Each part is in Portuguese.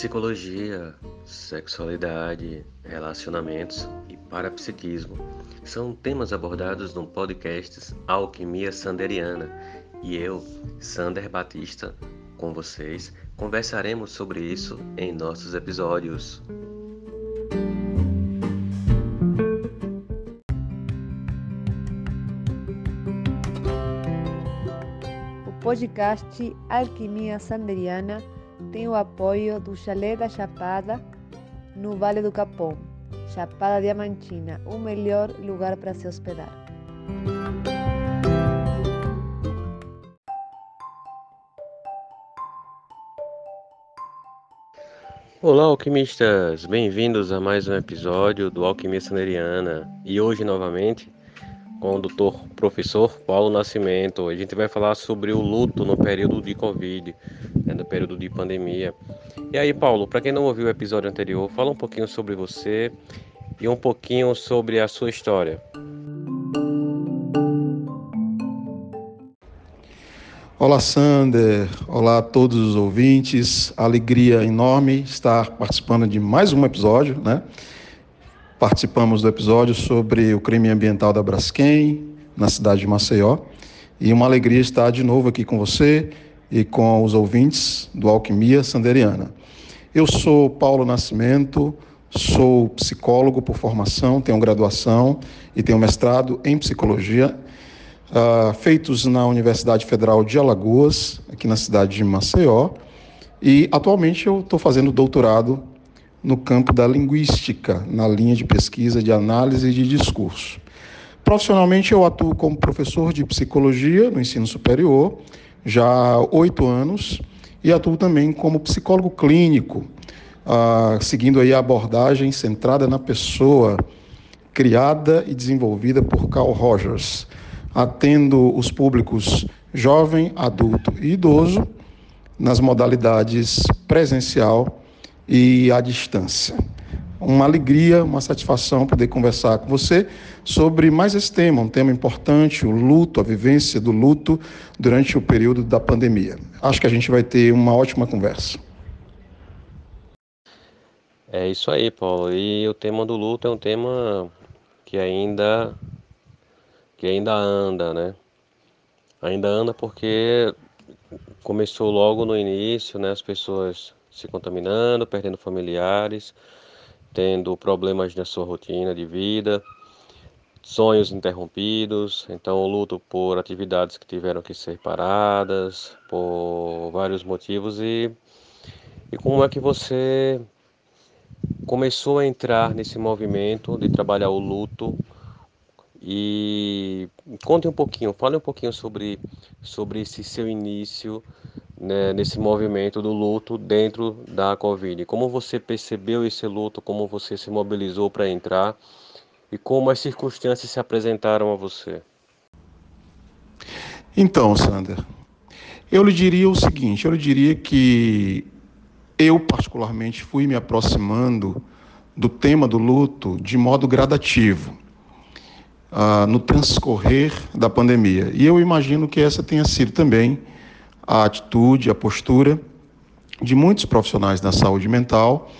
Psicologia, sexualidade, relacionamentos e parapsiquismo são temas abordados no podcast Alquimia Sanderiana e eu, Sander Batista, com vocês, conversaremos sobre isso em nossos episódios. O podcast Alquimia Sanderiana tem o apoio do Chalé da Chapada, no Vale do Capão, Chapada Diamantina, o melhor lugar para se hospedar. Olá, alquimistas! Bem-vindos a mais um episódio do Alquimia Sanderiana. E hoje, novamente, com o doutor professor Paulo Nascimento. A gente vai falar sobre o luto no período de Covid, né, no período de pandemia. E aí, Paulo, para quem não ouviu o episódio anterior, fala um pouquinho sobre você e um pouquinho sobre a sua história. Olá, Sander. Olá a todos os ouvintes. Alegria enorme estar participando de mais um episódio, né? Participamos do episódio sobre o crime ambiental da Braskem, na cidade de Maceió. E uma alegria estar de novo aqui com você e com os ouvintes do Alquimia Sanderiana. Eu sou Paulo Nascimento, sou psicólogo por formação, tenho graduação e tenho mestrado em psicologia, uh, feitos na Universidade Federal de Alagoas, aqui na cidade de Maceió. E atualmente eu estou fazendo doutorado no campo da linguística, na linha de pesquisa de análise de discurso. Profissionalmente, eu atuo como professor de psicologia no ensino superior, já há oito anos, e atuo também como psicólogo clínico, ah, seguindo aí a abordagem centrada na pessoa, criada e desenvolvida por Carl Rogers, atendo os públicos jovem, adulto e idoso nas modalidades presencial e à distância. Uma alegria, uma satisfação poder conversar com você sobre mais esse tema, um tema importante, o luto, a vivência do luto durante o período da pandemia. Acho que a gente vai ter uma ótima conversa. É isso aí, Paulo. E o tema do luto é um tema que ainda que ainda anda, né? Ainda anda porque começou logo no início, né? As pessoas se contaminando, perdendo familiares, tendo problemas na sua rotina de vida, sonhos interrompidos, então luto por atividades que tiveram que ser paradas, por vários motivos. E e como é que você começou a entrar nesse movimento de trabalhar o luto e conte um pouquinho, fale um pouquinho sobre sobre esse seu início né, nesse movimento do luto dentro da Covid? Como você percebeu esse luto? Como você se mobilizou para entrar? E como as circunstâncias se apresentaram a você? Então, Sander, eu lhe diria o seguinte: eu lhe diria que eu, particularmente, fui me aproximando do tema do luto de modo gradativo. Uh, no transcorrer da pandemia. E eu imagino que essa tenha sido também a atitude, a postura de muitos profissionais da saúde mental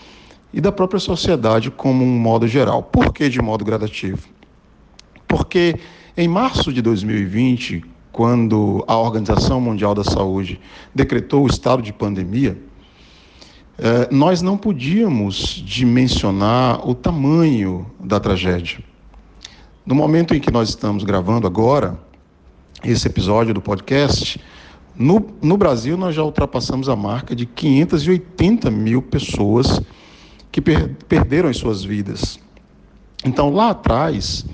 e da própria sociedade como um modo geral. Por que de modo gradativo? Porque em março de 2020, quando a Organização Mundial da Saúde decretou o estado de pandemia, eh, nós não podíamos dimensionar o tamanho da tragédia. No momento em que nós estamos gravando agora esse episódio do podcast, no, no Brasil, nós já ultrapassamos a marca de 580 mil pessoas que per, perderam as suas vidas. Então, lá atrás,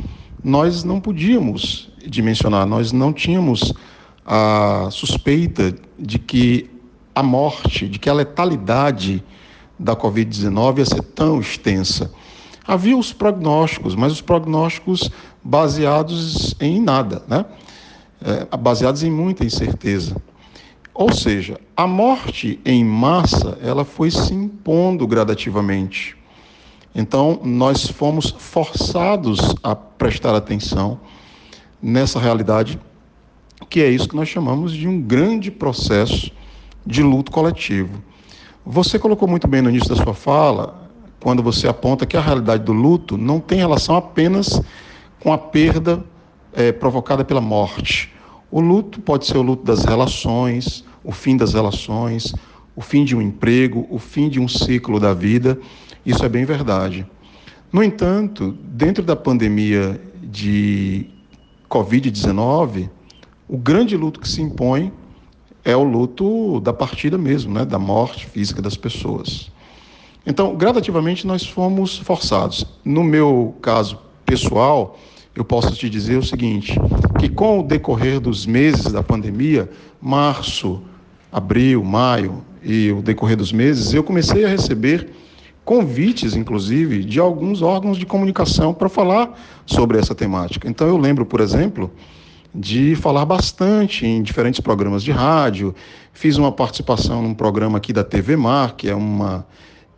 nós não podíamos dimensionar, nós não tínhamos a suspeita de que a morte, de que a letalidade da Covid-19 ia ser tão extensa. Havia os prognósticos, mas os prognósticos baseados em nada, né? É, baseados em muita incerteza. Ou seja, a morte em massa, ela foi se impondo gradativamente. Então, nós fomos forçados a prestar atenção nessa realidade, que é isso que nós chamamos de um grande processo de luto coletivo. Você colocou muito bem no início da sua fala, quando você aponta que a realidade do luto não tem relação apenas com a perda é, provocada pela morte. O luto pode ser o luto das relações, o fim das relações, o fim de um emprego, o fim de um ciclo da vida. Isso é bem verdade. No entanto, dentro da pandemia de Covid-19, o grande luto que se impõe é o luto da partida mesmo, né, da morte física das pessoas. Então, gradativamente nós fomos forçados. No meu caso pessoal, eu posso te dizer o seguinte, que com o decorrer dos meses da pandemia, março, abril, maio e o decorrer dos meses, eu comecei a receber convites, inclusive, de alguns órgãos de comunicação para falar sobre essa temática. Então, eu lembro, por exemplo, de falar bastante em diferentes programas de rádio, fiz uma participação num programa aqui da TV Mar, que é uma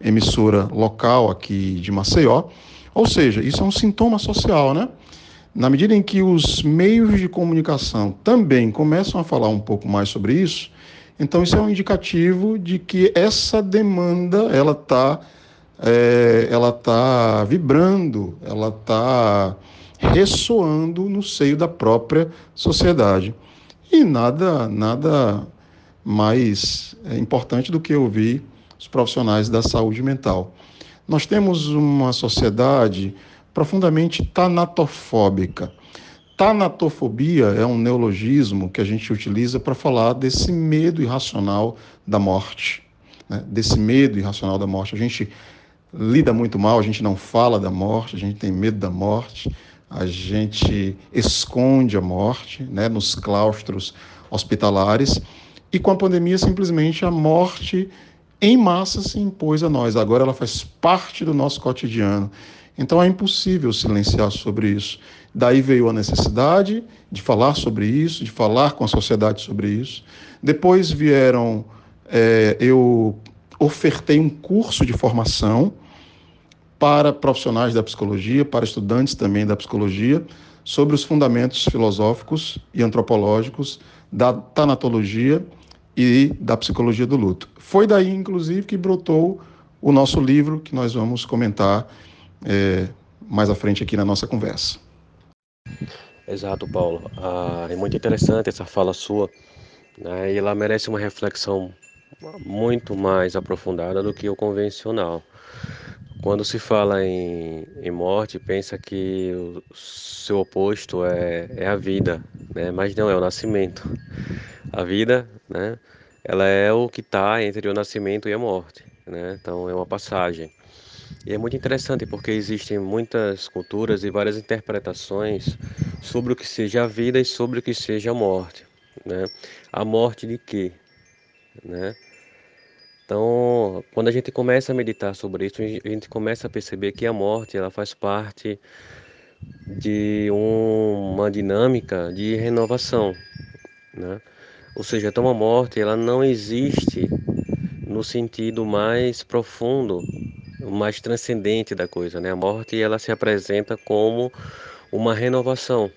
emissora local aqui de Maceió. Ou seja, isso é um sintoma social, né? Na medida em que os meios de comunicação também começam a falar um pouco mais sobre isso, então isso é um indicativo de que essa demanda ela está é, ela tá vibrando, ela está ressoando no seio da própria sociedade. E nada, nada mais é, importante do que ouvir os profissionais da saúde mental. Nós temos uma sociedade profundamente tanatofóbica. Tanatofobia é um neologismo que a gente utiliza para falar desse medo irracional da morte, né? desse medo irracional da morte. A gente lida muito mal, a gente não fala da morte, a gente tem medo da morte, a gente esconde a morte né, nos claustros hospitalares. E com a pandemia, simplesmente a morte em massa se impôs a nós. Agora ela faz parte do nosso cotidiano. Então é impossível silenciar sobre isso. Daí veio a necessidade de falar sobre isso, de falar com a sociedade sobre isso. Depois vieram, é, eu ofertei um curso de formação para profissionais da psicologia, para estudantes também da psicologia, sobre os fundamentos filosóficos e antropológicos da tanatologia e da psicologia do luto. Foi daí, inclusive, que brotou o nosso livro, que nós vamos comentar é, mais à frente aqui na nossa conversa. Exato, Paulo. Ah, é muito interessante essa fala sua, né? e ela merece uma reflexão muito mais aprofundada do que o convencional. Quando se fala em, em morte, pensa que o seu oposto é, é a vida, né? mas não é o nascimento. A vida, né? ela é o que está entre o nascimento e a morte, né? então é uma passagem. E é muito interessante porque existem muitas culturas e várias interpretações sobre o que seja a vida e sobre o que seja a morte. Né? A morte de quê? Né? Então, quando a gente começa a meditar sobre isso, a gente começa a perceber que a morte ela faz parte de uma dinâmica de renovação, né? Ou seja, então a morte ela não existe no sentido mais profundo, mais transcendente da coisa, né? A morte ela se apresenta como uma renovação,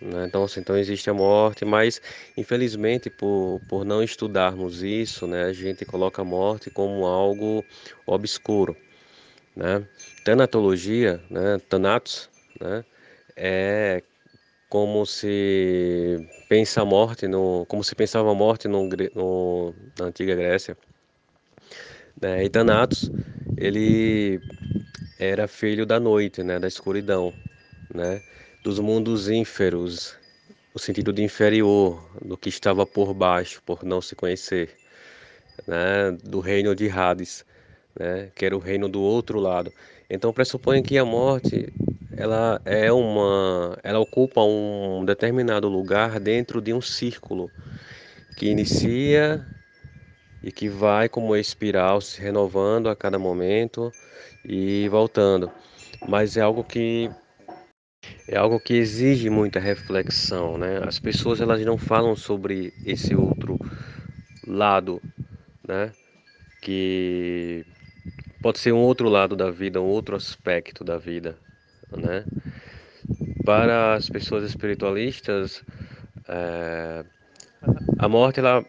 né? Então, assim, então existe a morte, mas infelizmente por, por não estudarmos isso, né, a gente coloca a morte como algo obscuro. Né? Tanatologia, né, Thanatos, né, é como se pensa a morte no, como se pensava a morte no, no na antiga Grécia. Né? E Thanatos, ele era filho da noite, né, da escuridão, né? dos mundos ínferos, o sentido de inferior, do que estava por baixo, por não se conhecer, né? do reino de Hades, né? que era o reino do outro lado. Então pressupõe que a morte ela é uma, ela ocupa um determinado lugar dentro de um círculo que inicia e que vai como espiral se renovando a cada momento e voltando. Mas é algo que é algo que exige muita reflexão, né? As pessoas elas não falam sobre esse outro lado, né? Que pode ser um outro lado da vida, um outro aspecto da vida, né? Para as pessoas espiritualistas, é, a morte ela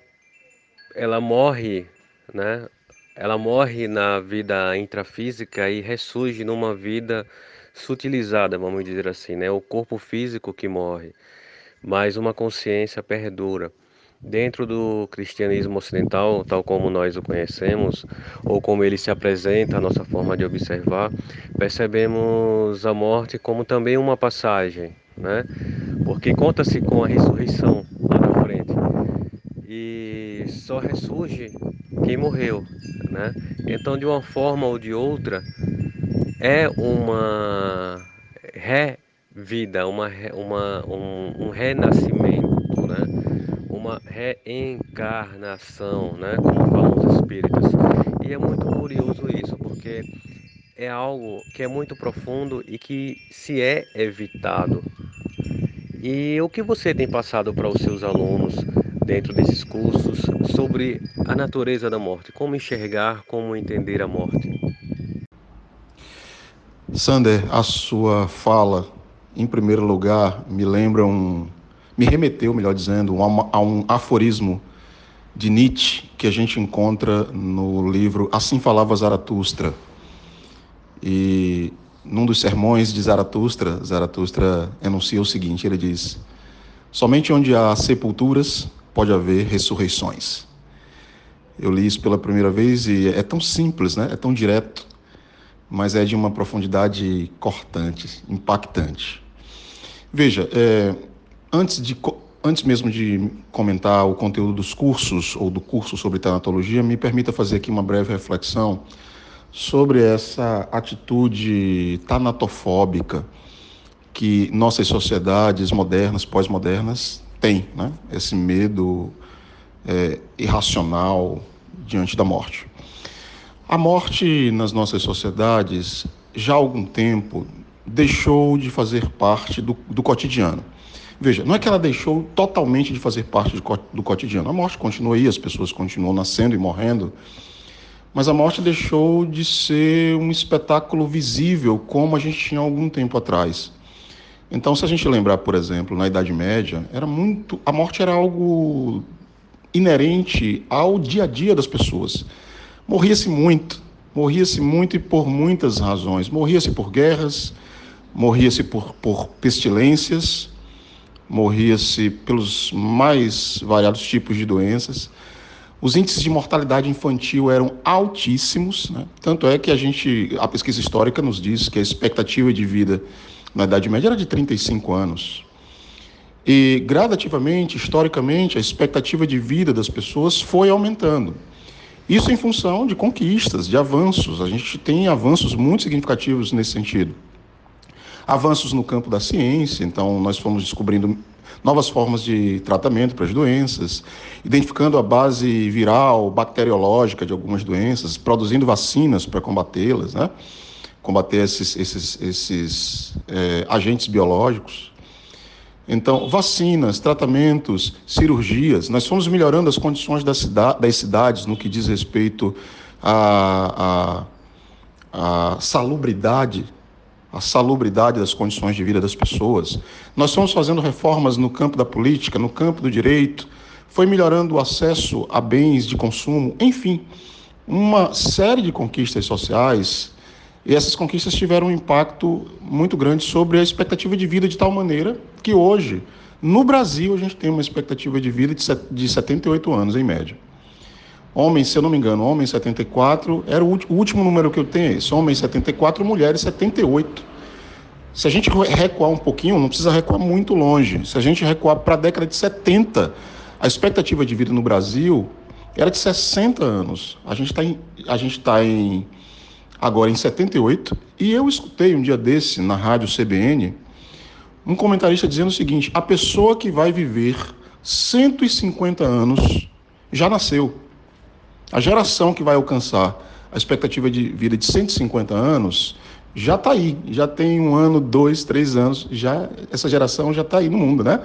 ela morre, né? ela morre na vida intrafísica e ressurge numa vida sutilizada, vamos dizer assim, né? O corpo físico que morre, mas uma consciência perdura. Dentro do cristianismo ocidental, tal como nós o conhecemos, ou como ele se apresenta, a nossa forma de observar, percebemos a morte como também uma passagem, né? Porque conta-se com a ressurreição lá na frente. E só ressurge quem morreu, né? Então, de uma forma ou de outra, é uma revida, uma, uma, um, um renascimento, né? uma reencarnação, né? como falam os espíritas. E é muito curioso isso, porque é algo que é muito profundo e que se é evitado. E o que você tem passado para os seus alunos dentro desses cursos sobre a natureza da morte, como enxergar, como entender a morte? Sander, a sua fala, em primeiro lugar, me lembra um. me remeteu, melhor dizendo, a um aforismo de Nietzsche que a gente encontra no livro Assim Falava Zaratustra. E num dos sermões de Zaratustra, Zaratustra enuncia o seguinte: ele diz: Somente onde há sepulturas pode haver ressurreições. Eu li isso pela primeira vez e é tão simples, né? é tão direto mas é de uma profundidade cortante, impactante. Veja, é, antes, de, antes mesmo de comentar o conteúdo dos cursos ou do curso sobre tanatologia, me permita fazer aqui uma breve reflexão sobre essa atitude tanatofóbica que nossas sociedades modernas, pós-modernas, têm, né? esse medo é, irracional diante da morte. A morte nas nossas sociedades, já há algum tempo, deixou de fazer parte do, do cotidiano. Veja, não é que ela deixou totalmente de fazer parte do, do cotidiano. A morte continua aí, as pessoas continuam nascendo e morrendo, mas a morte deixou de ser um espetáculo visível como a gente tinha algum tempo atrás. Então, se a gente lembrar, por exemplo, na Idade Média, era muito, a morte era algo inerente ao dia a dia das pessoas. Morria-se muito, morria-se muito e por muitas razões. Morria-se por guerras, morria-se por, por pestilências, morria-se pelos mais variados tipos de doenças. Os índices de mortalidade infantil eram altíssimos, né? tanto é que a gente, a pesquisa histórica nos diz que a expectativa de vida na Idade Média era de 35 anos. E gradativamente, historicamente, a expectativa de vida das pessoas foi aumentando. Isso em função de conquistas, de avanços. A gente tem avanços muito significativos nesse sentido. Avanços no campo da ciência, então nós fomos descobrindo novas formas de tratamento para as doenças, identificando a base viral, bacteriológica de algumas doenças, produzindo vacinas para combatê-las, né? Combater esses, esses, esses é, agentes biológicos. Então, vacinas, tratamentos, cirurgias, nós fomos melhorando as condições das, das cidades no que diz respeito à, à, à salubridade, a salubridade das condições de vida das pessoas. Nós fomos fazendo reformas no campo da política, no campo do direito, foi melhorando o acesso a bens de consumo, enfim, uma série de conquistas sociais e essas conquistas tiveram um impacto muito grande sobre a expectativa de vida, de tal maneira que hoje, no Brasil, a gente tem uma expectativa de vida de 78 anos, em média. Homens, se eu não me engano, homens 74, era o último número que eu tenho é esse, homens 74, mulheres 78. Se a gente recuar um pouquinho, não precisa recuar muito longe, se a gente recuar para a década de 70, a expectativa de vida no Brasil era de 60 anos. A gente está em, a gente tá em agora em 78, e eu escutei um dia desse na rádio CBN um comentarista dizendo o seguinte: a pessoa que vai viver 150 anos já nasceu. A geração que vai alcançar a expectativa de vida de 150 anos já está aí, já tem um ano, dois, três anos, já essa geração já está aí no mundo, né?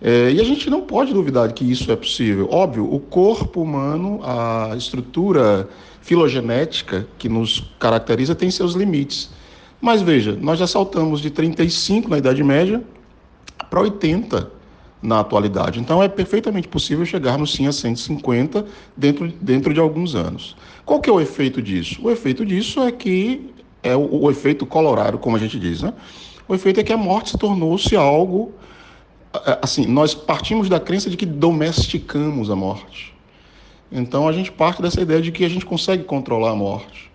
É, e a gente não pode duvidar que isso é possível. Óbvio, o corpo humano, a estrutura filogenética que nos caracteriza tem seus limites. Mas veja, nós já saltamos de 35 na Idade Média para 80 na atualidade. Então é perfeitamente possível chegarmos sim a 150 dentro, dentro de alguns anos. Qual que é o efeito disso? O efeito disso é que é o, o efeito colorado, como a gente diz, né? O efeito é que a morte se tornou-se algo assim, nós partimos da crença de que domesticamos a morte. Então a gente parte dessa ideia de que a gente consegue controlar a morte.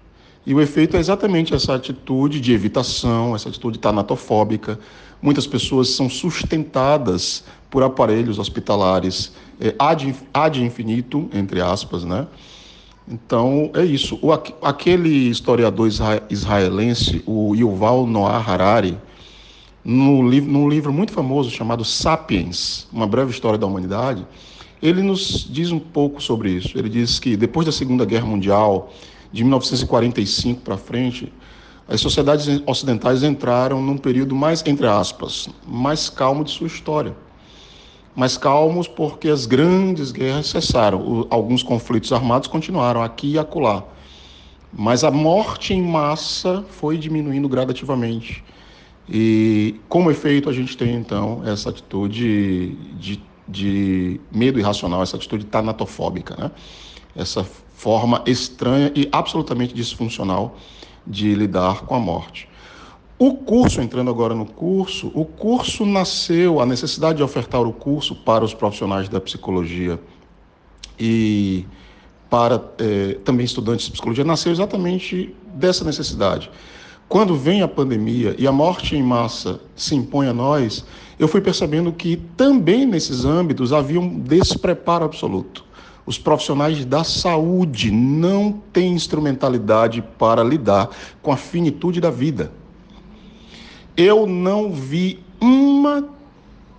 E o efeito é exatamente essa atitude de evitação, essa atitude tanatofóbica. Muitas pessoas são sustentadas por aparelhos hospitalares é, ad, ad infinito, entre aspas, né? Então, é isso. O, aquele historiador israelense, o Yuval Noah Harari, no, num livro muito famoso chamado Sapiens, Uma Breve História da Humanidade, ele nos diz um pouco sobre isso. Ele diz que depois da Segunda Guerra Mundial, de 1945 para frente, as sociedades ocidentais entraram num período mais, entre aspas, mais calmo de sua história. Mais calmos porque as grandes guerras cessaram. alguns conflitos armados continuaram aqui e acolá. Mas a morte em massa foi diminuindo gradativamente. E como efeito a gente tem então essa atitude de, de medo irracional, essa atitude tanatofóbica, né? essa forma estranha e absolutamente disfuncional de lidar com a morte. O curso, entrando agora no curso, o curso nasceu, a necessidade de ofertar o curso para os profissionais da psicologia e para eh, também estudantes de psicologia, nasceu exatamente dessa necessidade quando vem a pandemia e a morte em massa se impõe a nós, eu fui percebendo que também nesses âmbitos havia um despreparo absoluto. Os profissionais da saúde não têm instrumentalidade para lidar com a finitude da vida. Eu não vi uma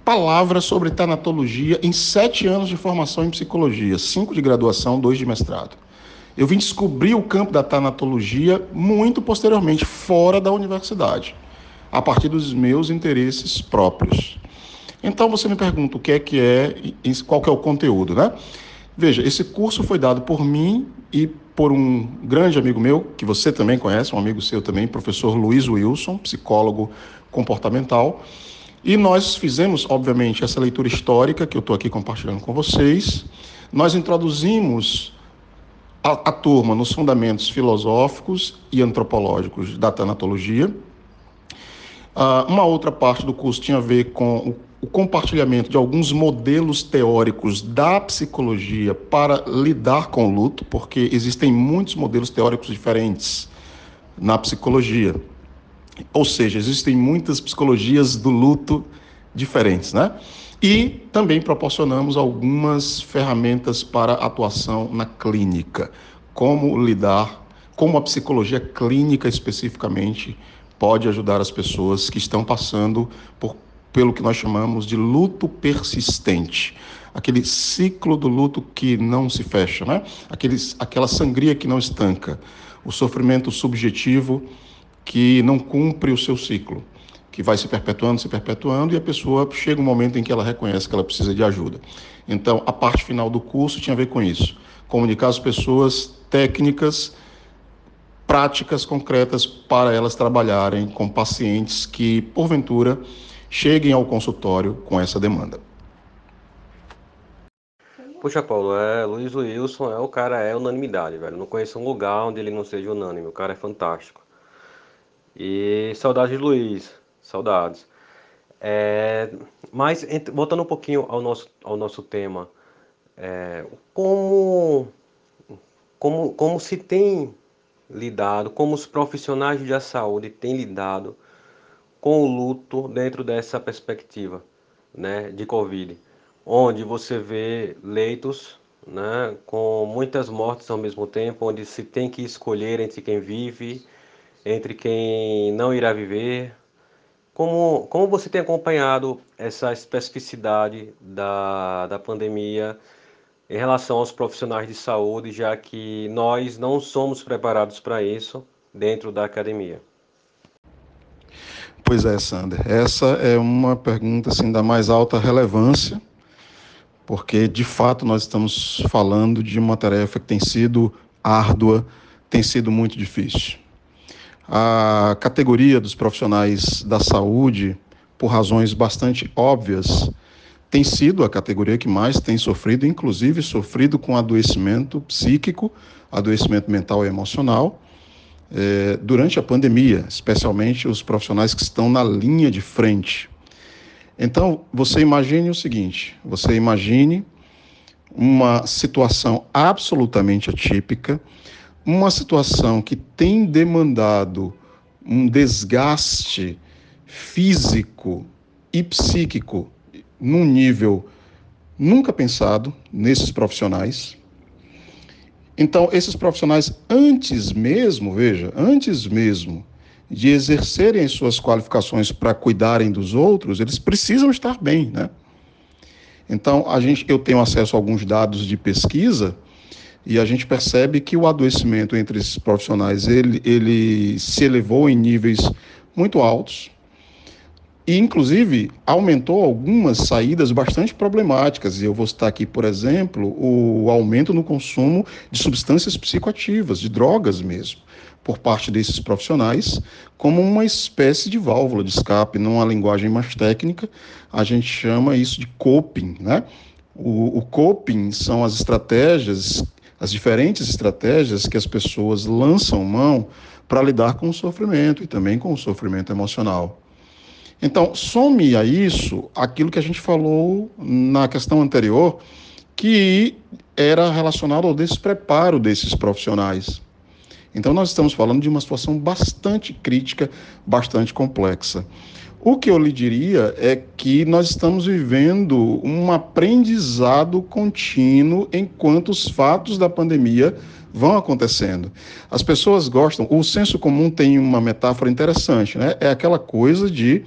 palavra sobre tanatologia em sete anos de formação em psicologia, cinco de graduação, dois de mestrado. Eu vim descobrir o campo da tanatologia muito posteriormente, fora da universidade, a partir dos meus interesses próprios. Então você me pergunta o que é que é, qual que é o conteúdo, né? Veja, esse curso foi dado por mim e por um grande amigo meu, que você também conhece, um amigo seu também, professor Luiz Wilson, psicólogo comportamental. E nós fizemos, obviamente, essa leitura histórica que eu estou aqui compartilhando com vocês. Nós introduzimos a, turma nos fundamentos filosóficos e antropológicos da tanatologia. Uh, uma outra parte do curso tinha a ver com o, o compartilhamento de alguns modelos teóricos da psicologia para lidar com o luto, porque existem muitos modelos teóricos diferentes na psicologia. Ou seja, existem muitas psicologias do luto diferentes, né? E também proporcionamos algumas ferramentas para atuação na clínica. Como lidar, como a psicologia clínica especificamente pode ajudar as pessoas que estão passando por, pelo que nós chamamos de luto persistente. Aquele ciclo do luto que não se fecha, né? Aqueles, aquela sangria que não estanca. O sofrimento subjetivo que não cumpre o seu ciclo que vai se perpetuando, se perpetuando, e a pessoa chega um momento em que ela reconhece que ela precisa de ajuda. Então, a parte final do curso tinha a ver com isso: comunicar às pessoas técnicas, práticas concretas para elas trabalharem com pacientes que, porventura, cheguem ao consultório com essa demanda. Puxa, Paulo, é, Luiz Wilson é o cara, é unanimidade, velho. Não conheço um lugar onde ele não seja unânime. O cara é fantástico. E saudade de Luiz. Saudades. É, mas voltando um pouquinho ao nosso, ao nosso tema, é, como, como, como se tem lidado, como os profissionais da saúde têm lidado com o luto dentro dessa perspectiva né, de Covid, onde você vê leitos né, com muitas mortes ao mesmo tempo, onde se tem que escolher entre quem vive, entre quem não irá viver, como, como você tem acompanhado essa especificidade da, da pandemia em relação aos profissionais de saúde, já que nós não somos preparados para isso dentro da academia? Pois é, Sander. Essa é uma pergunta assim, da mais alta relevância, porque de fato nós estamos falando de uma tarefa que tem sido árdua, tem sido muito difícil. A categoria dos profissionais da saúde, por razões bastante óbvias, tem sido a categoria que mais tem sofrido, inclusive sofrido com adoecimento psíquico, adoecimento mental e emocional, é, durante a pandemia, especialmente os profissionais que estão na linha de frente. Então, você imagine o seguinte: você imagine uma situação absolutamente atípica, uma situação que tem demandado um desgaste físico e psíquico num nível nunca pensado nesses profissionais. Então, esses profissionais, antes mesmo, veja, antes mesmo de exercerem as suas qualificações para cuidarem dos outros, eles precisam estar bem, né? Então, a gente, eu tenho acesso a alguns dados de pesquisa e a gente percebe que o adoecimento entre esses profissionais ele, ele se elevou em níveis muito altos e, inclusive, aumentou algumas saídas bastante problemáticas. E eu vou citar aqui, por exemplo, o aumento no consumo de substâncias psicoativas, de drogas mesmo, por parte desses profissionais, como uma espécie de válvula de escape. Numa linguagem mais técnica, a gente chama isso de coping, né? O, o coping são as estratégias, as diferentes estratégias que as pessoas lançam mão para lidar com o sofrimento e também com o sofrimento emocional. Então, some a isso aquilo que a gente falou na questão anterior, que era relacionado ao despreparo desses profissionais. Então, nós estamos falando de uma situação bastante crítica, bastante complexa. O que eu lhe diria é que nós estamos vivendo um aprendizado contínuo enquanto os fatos da pandemia vão acontecendo. As pessoas gostam, o senso comum tem uma metáfora interessante, né? É aquela coisa de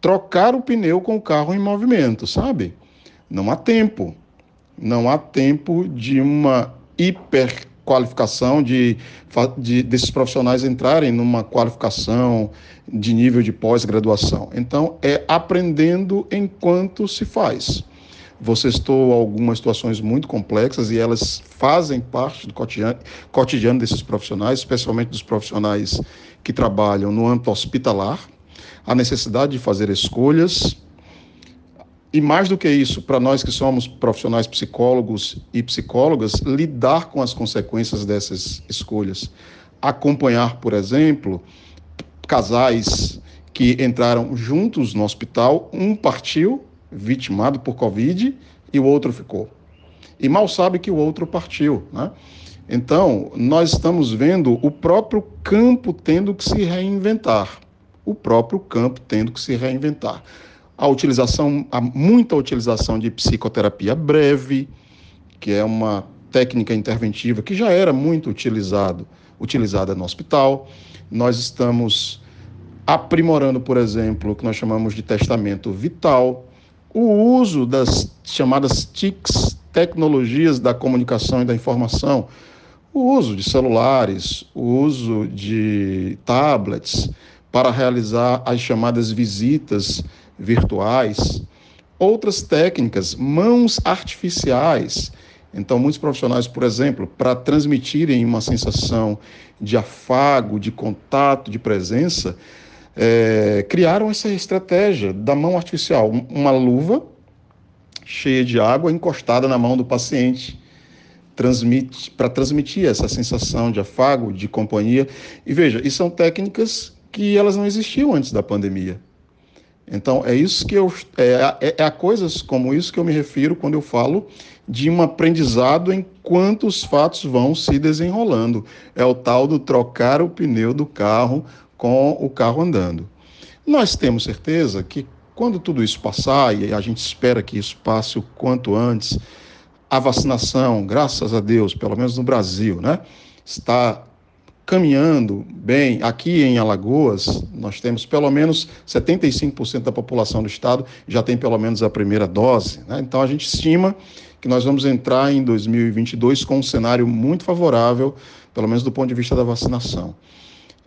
trocar o pneu com o carro em movimento, sabe? Não há tempo. Não há tempo de uma hiperqualificação, de, de desses profissionais entrarem numa qualificação de nível de pós-graduação. Então, é aprendendo enquanto se faz. Você estou algumas situações muito complexas e elas fazem parte do cotidiano, cotidiano desses profissionais, especialmente dos profissionais que trabalham no âmbito hospitalar, a necessidade de fazer escolhas. E mais do que isso, para nós que somos profissionais psicólogos e psicólogas, lidar com as consequências dessas escolhas. Acompanhar, por exemplo, casais que entraram juntos no hospital, um partiu vitimado por Covid e o outro ficou. E mal sabe que o outro partiu, né? Então, nós estamos vendo o próprio campo tendo que se reinventar o próprio campo tendo que se reinventar. A utilização, a muita utilização de psicoterapia breve, que é uma técnica interventiva que já era muito utilizado, utilizada no hospital. Nós estamos aprimorando, por exemplo, o que nós chamamos de testamento vital, o uso das chamadas TICs, tecnologias da comunicação e da informação, o uso de celulares, o uso de tablets, para realizar as chamadas visitas virtuais, outras técnicas, mãos artificiais. Então, muitos profissionais, por exemplo, para transmitirem uma sensação de afago, de contato, de presença, é, criaram essa estratégia da mão artificial, uma luva cheia de água encostada na mão do paciente, transmite para transmitir essa sensação de afago, de companhia. E veja, e são técnicas que elas não existiam antes da pandemia. Então, é isso que eu. É, é, é, a coisas como isso que eu me refiro quando eu falo de um aprendizado enquanto os fatos vão se desenrolando. É o tal do trocar o pneu do carro com o carro andando. Nós temos certeza que quando tudo isso passar, e a gente espera que isso passe o quanto antes, a vacinação, graças a Deus, pelo menos no Brasil, né, está caminhando bem. Aqui em Alagoas, nós temos pelo menos 75% da população do estado já tem pelo menos a primeira dose. Né? Então a gente estima que nós vamos entrar em 2022 com um cenário muito favorável, pelo menos do ponto de vista da vacinação.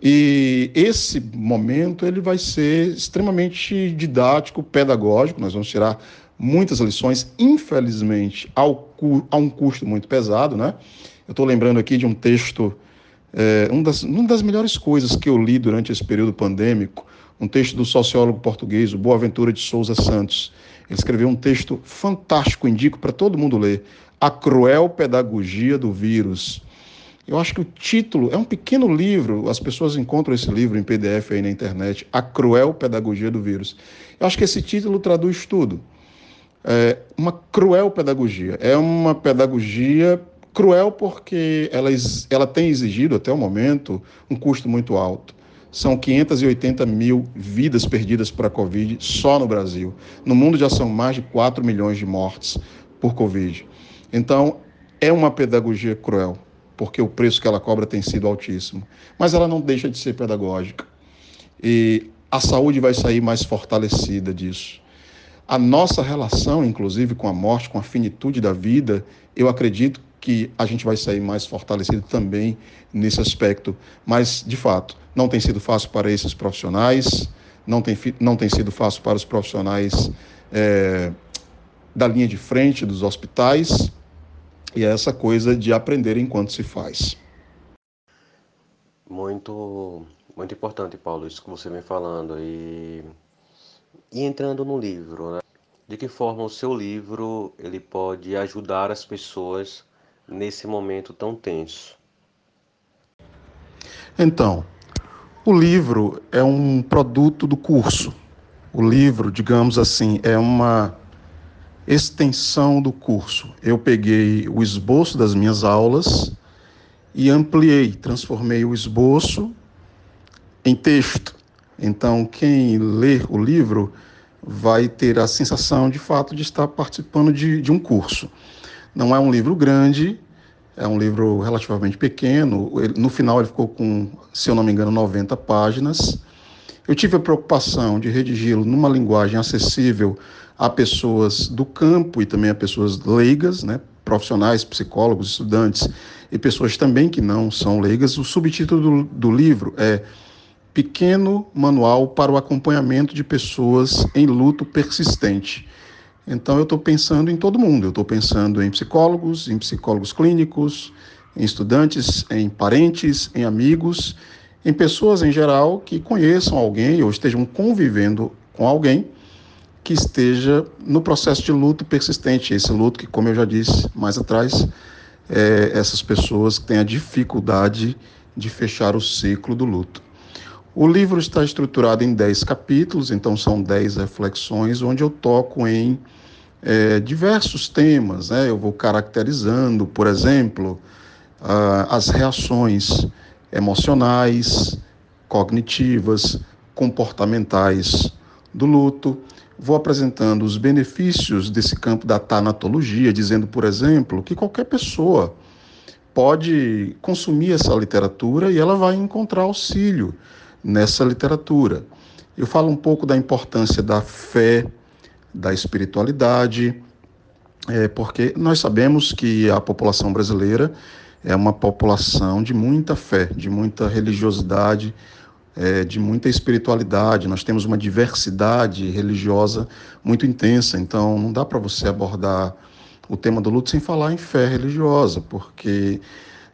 E esse momento ele vai ser extremamente didático, pedagógico, nós vamos tirar muitas lições, infelizmente, ao, a um custo muito pesado, né? Eu estou lembrando aqui de um texto é, um das, uma das melhores coisas que eu li durante esse período pandêmico, um texto do sociólogo português, o Boaventura de Souza Santos. Ele escreveu um texto fantástico, indico para todo mundo ler: A Cruel Pedagogia do Vírus. Eu acho que o título é um pequeno livro, as pessoas encontram esse livro em PDF aí na internet, A Cruel Pedagogia do Vírus. Eu acho que esse título traduz tudo. É uma cruel pedagogia. É uma pedagogia cruel porque ela, ela tem exigido, até o momento, um custo muito alto. São 580 mil vidas perdidas para a Covid só no Brasil. No mundo já são mais de 4 milhões de mortes por Covid. Então, é uma pedagogia cruel, porque o preço que ela cobra tem sido altíssimo. Mas ela não deixa de ser pedagógica. E a saúde vai sair mais fortalecida disso. A nossa relação, inclusive, com a morte, com a finitude da vida, eu acredito que a gente vai sair mais fortalecido também nesse aspecto. Mas, de fato, não tem sido fácil para esses profissionais, não tem, não tem sido fácil para os profissionais é, da linha de frente dos hospitais, e é essa coisa de aprender enquanto se faz. Muito, muito importante, Paulo, isso que você vem falando. E, e entrando no livro, né? de que forma o seu livro ele pode ajudar as pessoas nesse momento tão tenso? Então, o livro é um produto do curso. O livro, digamos assim, é uma extensão do curso. Eu peguei o esboço das minhas aulas e ampliei, transformei o esboço em texto. Então, quem lê o livro vai ter a sensação, de fato, de estar participando de, de um curso. Não é um livro grande, é um livro relativamente pequeno. No final, ele ficou com, se eu não me engano, 90 páginas. Eu tive a preocupação de redigi-lo numa linguagem acessível a pessoas do campo e também a pessoas leigas, né? profissionais, psicólogos, estudantes e pessoas também que não são leigas. O subtítulo do, do livro é Pequeno Manual para o Acompanhamento de Pessoas em Luto Persistente. Então, eu estou pensando em todo mundo. Eu estou pensando em psicólogos, em psicólogos clínicos, em estudantes, em parentes, em amigos, em pessoas em geral que conheçam alguém ou estejam convivendo com alguém que esteja no processo de luto persistente. Esse luto que, como eu já disse mais atrás, é essas pessoas que têm a dificuldade de fechar o ciclo do luto. O livro está estruturado em 10 capítulos, então são 10 reflexões, onde eu toco em é, diversos temas. Né? Eu vou caracterizando, por exemplo, uh, as reações emocionais, cognitivas, comportamentais do luto. Vou apresentando os benefícios desse campo da tanatologia, dizendo, por exemplo, que qualquer pessoa pode consumir essa literatura e ela vai encontrar auxílio nessa literatura. Eu falo um pouco da importância da fé, da espiritualidade, é, porque nós sabemos que a população brasileira é uma população de muita fé, de muita religiosidade, é, de muita espiritualidade. Nós temos uma diversidade religiosa muito intensa, então não dá para você abordar o tema do luto sem falar em fé religiosa, porque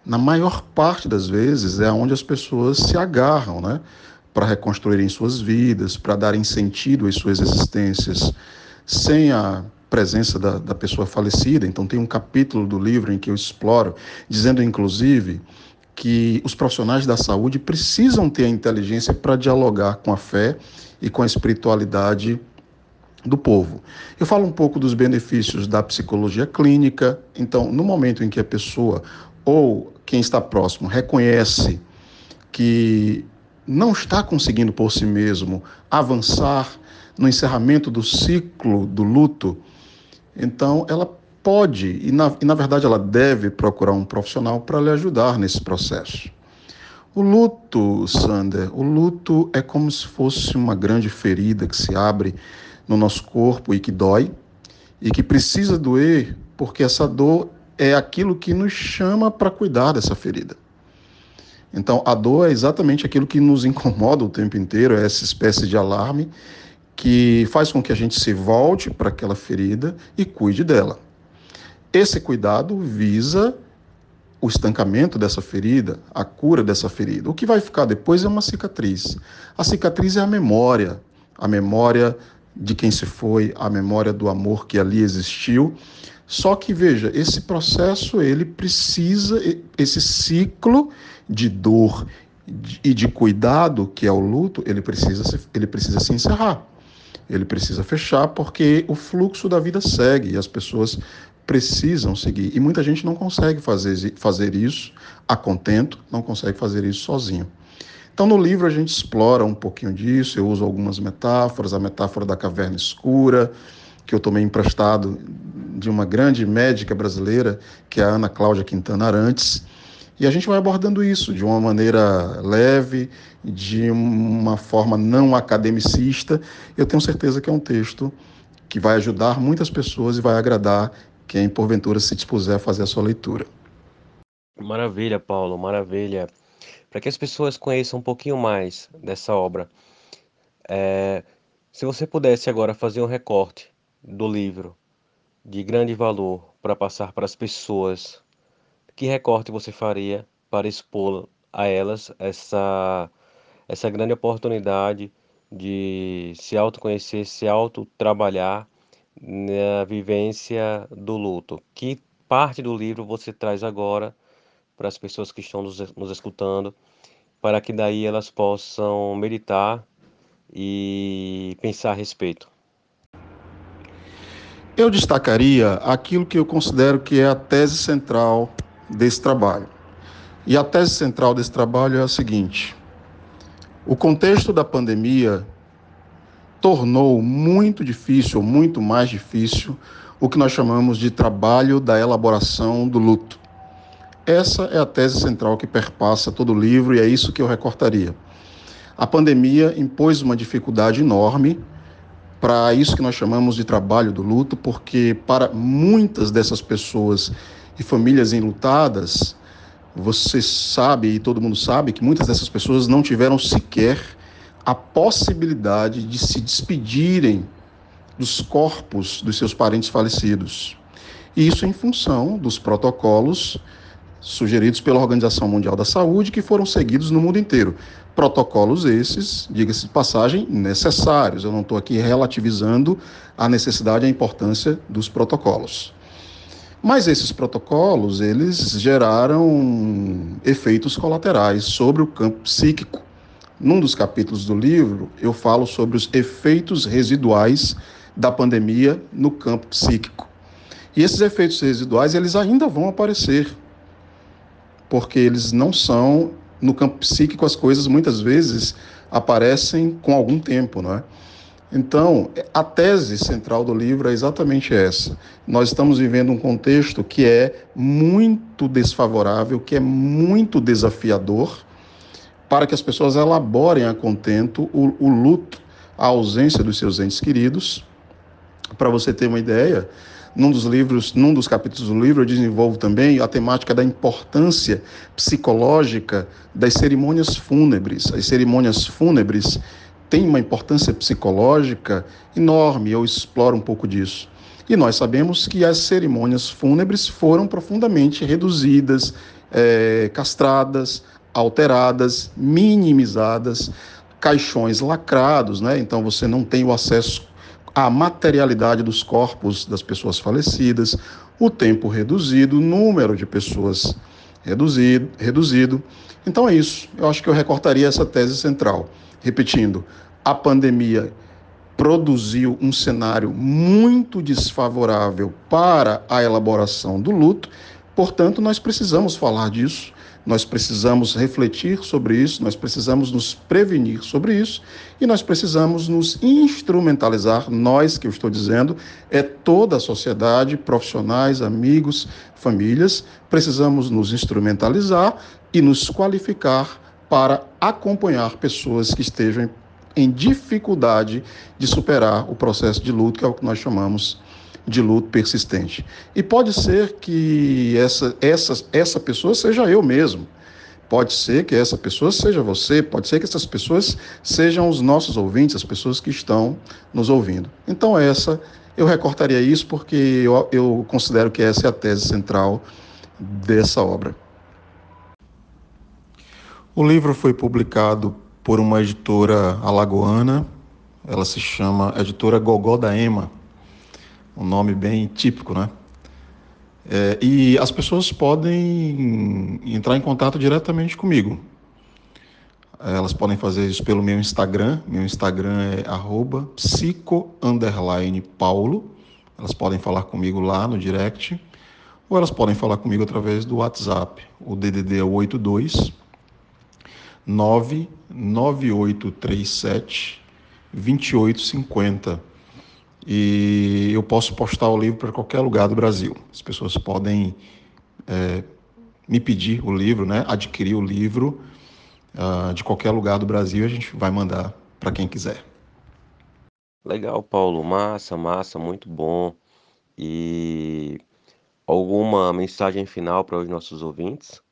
na maior parte das vezes é onde as pessoas se agarram, né? Para reconstruírem suas vidas, para darem sentido às suas existências sem a presença da, da pessoa falecida. Então, tem um capítulo do livro em que eu exploro, dizendo inclusive que os profissionais da saúde precisam ter a inteligência para dialogar com a fé e com a espiritualidade do povo. Eu falo um pouco dos benefícios da psicologia clínica. Então, no momento em que a pessoa ou quem está próximo reconhece que não está conseguindo por si mesmo avançar no encerramento do ciclo do luto, então ela pode e na, e na verdade ela deve procurar um profissional para lhe ajudar nesse processo. O luto, Sander, o luto é como se fosse uma grande ferida que se abre no nosso corpo e que dói e que precisa doer porque essa dor é aquilo que nos chama para cuidar dessa ferida. Então, a dor é exatamente aquilo que nos incomoda o tempo inteiro, é essa espécie de alarme que faz com que a gente se volte para aquela ferida e cuide dela. Esse cuidado visa o estancamento dessa ferida, a cura dessa ferida. O que vai ficar depois é uma cicatriz. A cicatriz é a memória, a memória de quem se foi, a memória do amor que ali existiu. Só que veja, esse processo ele precisa esse ciclo de dor e de cuidado que é o luto, ele precisa se, ele precisa se encerrar. Ele precisa fechar porque o fluxo da vida segue e as pessoas precisam seguir. E muita gente não consegue fazer, fazer isso a contento, não consegue fazer isso sozinho. Então, no livro, a gente explora um pouquinho disso, eu uso algumas metáforas, a metáfora da caverna escura, que eu tomei emprestado de uma grande médica brasileira, que é a Ana Cláudia Quintana Arantes, e a gente vai abordando isso de uma maneira leve, de uma forma não academicista. Eu tenho certeza que é um texto que vai ajudar muitas pessoas e vai agradar quem porventura se dispuser a fazer a sua leitura. Maravilha, Paulo, maravilha. Para que as pessoas conheçam um pouquinho mais dessa obra, é, se você pudesse agora fazer um recorte do livro de grande valor para passar para as pessoas, que recorte você faria para expor a elas essa, essa grande oportunidade de se autoconhecer, se autotrabalhar na vivência do luto? Que parte do livro você traz agora para as pessoas que estão nos, nos escutando, para que daí elas possam meditar e pensar a respeito? Eu destacaria aquilo que eu considero que é a tese central desse trabalho. E a tese central desse trabalho é a seguinte: o contexto da pandemia tornou muito difícil, muito mais difícil, o que nós chamamos de trabalho da elaboração do luto. Essa é a tese central que perpassa todo o livro e é isso que eu recortaria. A pandemia impôs uma dificuldade enorme para isso que nós chamamos de trabalho do luto, porque para muitas dessas pessoas e famílias enlutadas, você sabe e todo mundo sabe que muitas dessas pessoas não tiveram sequer a possibilidade de se despedirem dos corpos dos seus parentes falecidos. E isso em função dos protocolos sugeridos pela Organização Mundial da Saúde, que foram seguidos no mundo inteiro. Protocolos esses, diga-se de passagem, necessários. Eu não estou aqui relativizando a necessidade e a importância dos protocolos. Mas esses protocolos, eles geraram efeitos colaterais sobre o campo psíquico num dos capítulos do livro, eu falo sobre os efeitos residuais da pandemia no campo psíquico. E esses efeitos residuais, eles ainda vão aparecer, porque eles não são no campo psíquico as coisas muitas vezes aparecem com algum tempo, não é? Então, a tese central do livro é exatamente essa. Nós estamos vivendo um contexto que é muito desfavorável, que é muito desafiador, para que as pessoas elaborem a contento o, o luto, a ausência dos seus entes queridos. Para você ter uma ideia, num dos livros, num dos capítulos do livro, eu desenvolvo também a temática da importância psicológica das cerimônias fúnebres. As cerimônias fúnebres têm uma importância psicológica enorme, eu exploro um pouco disso. E nós sabemos que as cerimônias fúnebres foram profundamente reduzidas, é, castradas, alteradas, minimizadas, caixões lacrados, né? Então você não tem o acesso à materialidade dos corpos das pessoas falecidas, o tempo reduzido, o número de pessoas reduzido, reduzido. Então é isso. Eu acho que eu recortaria essa tese central. Repetindo, a pandemia produziu um cenário muito desfavorável para a elaboração do luto, portanto, nós precisamos falar disso nós precisamos refletir sobre isso, nós precisamos nos prevenir sobre isso e nós precisamos nos instrumentalizar. Nós, que eu estou dizendo, é toda a sociedade, profissionais, amigos, famílias, precisamos nos instrumentalizar e nos qualificar para acompanhar pessoas que estejam em dificuldade de superar o processo de luto, que é o que nós chamamos de luto persistente. E pode ser que essa, essa, essa pessoa seja eu mesmo. Pode ser que essa pessoa seja você, pode ser que essas pessoas sejam os nossos ouvintes, as pessoas que estão nos ouvindo. Então, essa, eu recortaria isso porque eu, eu considero que essa é a tese central dessa obra. O livro foi publicado por uma editora alagoana, Ela se chama Editora Gogó da Ema, um nome bem típico, né? É, e as pessoas podem entrar em contato diretamente comigo. Elas podem fazer isso pelo meu Instagram. Meu Instagram é psico_paulo. Elas podem falar comigo lá no direct. Ou elas podem falar comigo através do WhatsApp. O DDD é o 82 99837 2850. E eu posso postar o livro para qualquer lugar do Brasil. As pessoas podem é, me pedir o livro, né? adquirir o livro uh, de qualquer lugar do Brasil a gente vai mandar para quem quiser. Legal, Paulo. Massa, massa, muito bom. E alguma mensagem final para os nossos ouvintes?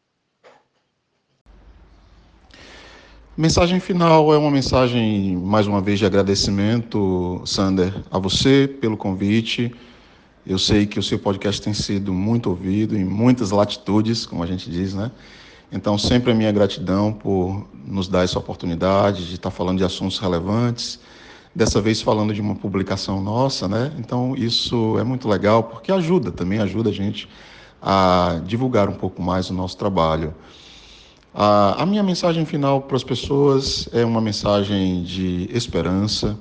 Mensagem final é uma mensagem, mais uma vez, de agradecimento, Sander, a você pelo convite. Eu sei que o seu podcast tem sido muito ouvido em muitas latitudes, como a gente diz, né? Então, sempre a minha gratidão por nos dar essa oportunidade de estar falando de assuntos relevantes. Dessa vez falando de uma publicação nossa, né? Então, isso é muito legal porque ajuda também, ajuda a gente a divulgar um pouco mais o nosso trabalho. A, minha mensagem final para as pessoas é uma mensagem de esperança.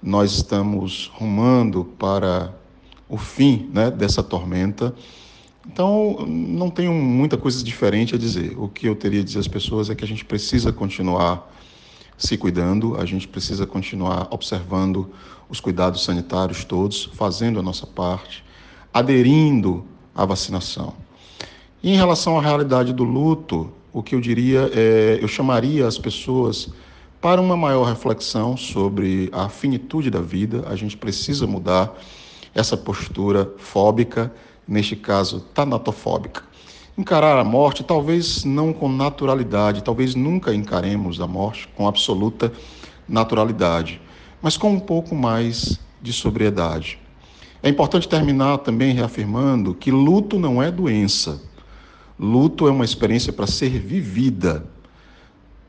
Nós estamos rumando para o fim né, dessa tormenta. Então, não tenho muita coisa diferente a dizer. O que eu teria a dizer às pessoas é que a gente precisa continuar se cuidando, a gente precisa continuar observando os cuidados sanitários todos, fazendo a nossa parte, aderindo à vacinação. E em relação à realidade do luto, o que eu diria é, eu chamaria as pessoas para uma maior reflexão sobre a finitude da vida. A gente precisa mudar essa postura fóbica, neste caso tanatofóbica. Encarar a morte, talvez não com naturalidade, talvez nunca encaremos a morte com absoluta naturalidade, mas com um pouco mais de sobriedade. É importante terminar também reafirmando que luto não é doença. Luto é uma experiência para ser vivida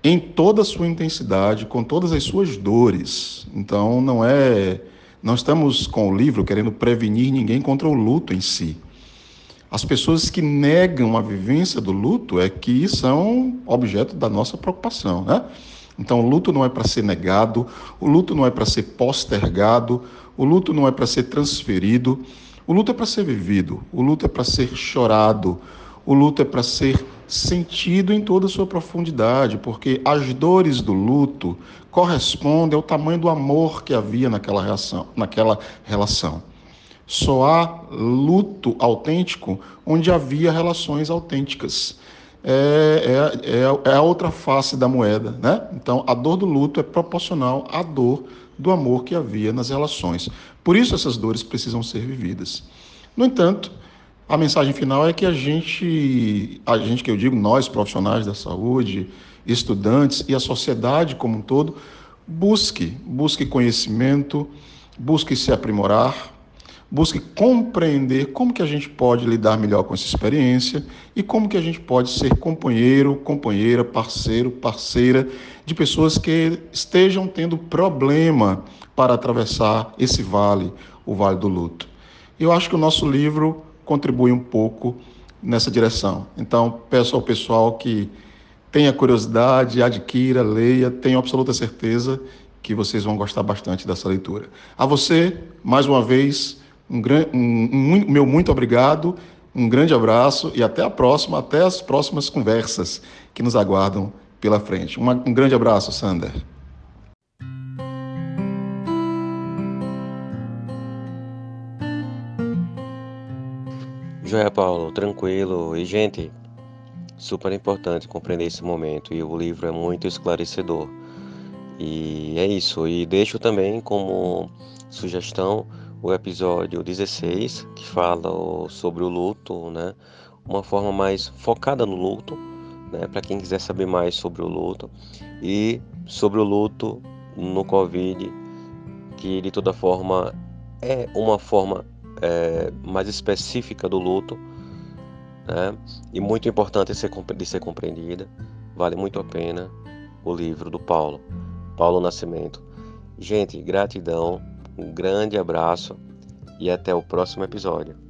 em toda a sua intensidade, com todas as suas dores. Então, não é. Não estamos com o livro querendo prevenir ninguém contra o luto em si. As pessoas que negam a vivência do luto é que são objeto da nossa preocupação, né? Então, o luto não é para ser negado, o luto não é para ser postergado, o luto não é para ser transferido, o luto é para ser vivido, o luto é para ser chorado, o luto é para ser sentido em toda a sua profundidade, porque as dores do luto correspondem ao tamanho do amor que havia naquela, reação, naquela relação. Só há luto autêntico onde havia relações autênticas. É, é, é, é a outra face da moeda, né? Então, a dor do luto é proporcional à dor do amor que havia nas relações. Por isso, essas dores precisam ser vividas. No entanto, a mensagem final é que a gente, a gente que eu digo, nós profissionais da saúde, estudantes e a sociedade como um todo, busque, busque conhecimento, busque se aprimorar, busque compreender como que a gente pode lidar melhor com essa experiência e como que a gente pode ser companheiro, companheira, parceiro, parceira de pessoas que estejam tendo problema para atravessar esse vale, o vale do luto. Eu acho que o nosso livro contribui um pouco nessa direção. Então, peço ao pessoal que tenha curiosidade, adquira, leia, tenho absoluta certeza que vocês vão gostar bastante dessa leitura. A você, mais uma vez, um, um, um meu muito obrigado, um grande abraço e até a próxima, até as próximas conversas que nos aguardam pela frente. Uma, um grande abraço, Sander. Joia Paulo, tranquilo. E, gente, super importante compreender esse momento. E o livro é muito esclarecedor. E é isso. E deixo também como sugestão o episódio 16, que fala sobre o luto, né? Uma forma mais focada no luto, né? Para quem quiser saber mais sobre o luto. E sobre o luto no Covid, que de toda forma é uma forma é, mais específica do luto, né? e muito importante de ser, de ser compreendida. Vale muito a pena o livro do Paulo, Paulo Nascimento. Gente, gratidão, um grande abraço e até o próximo episódio.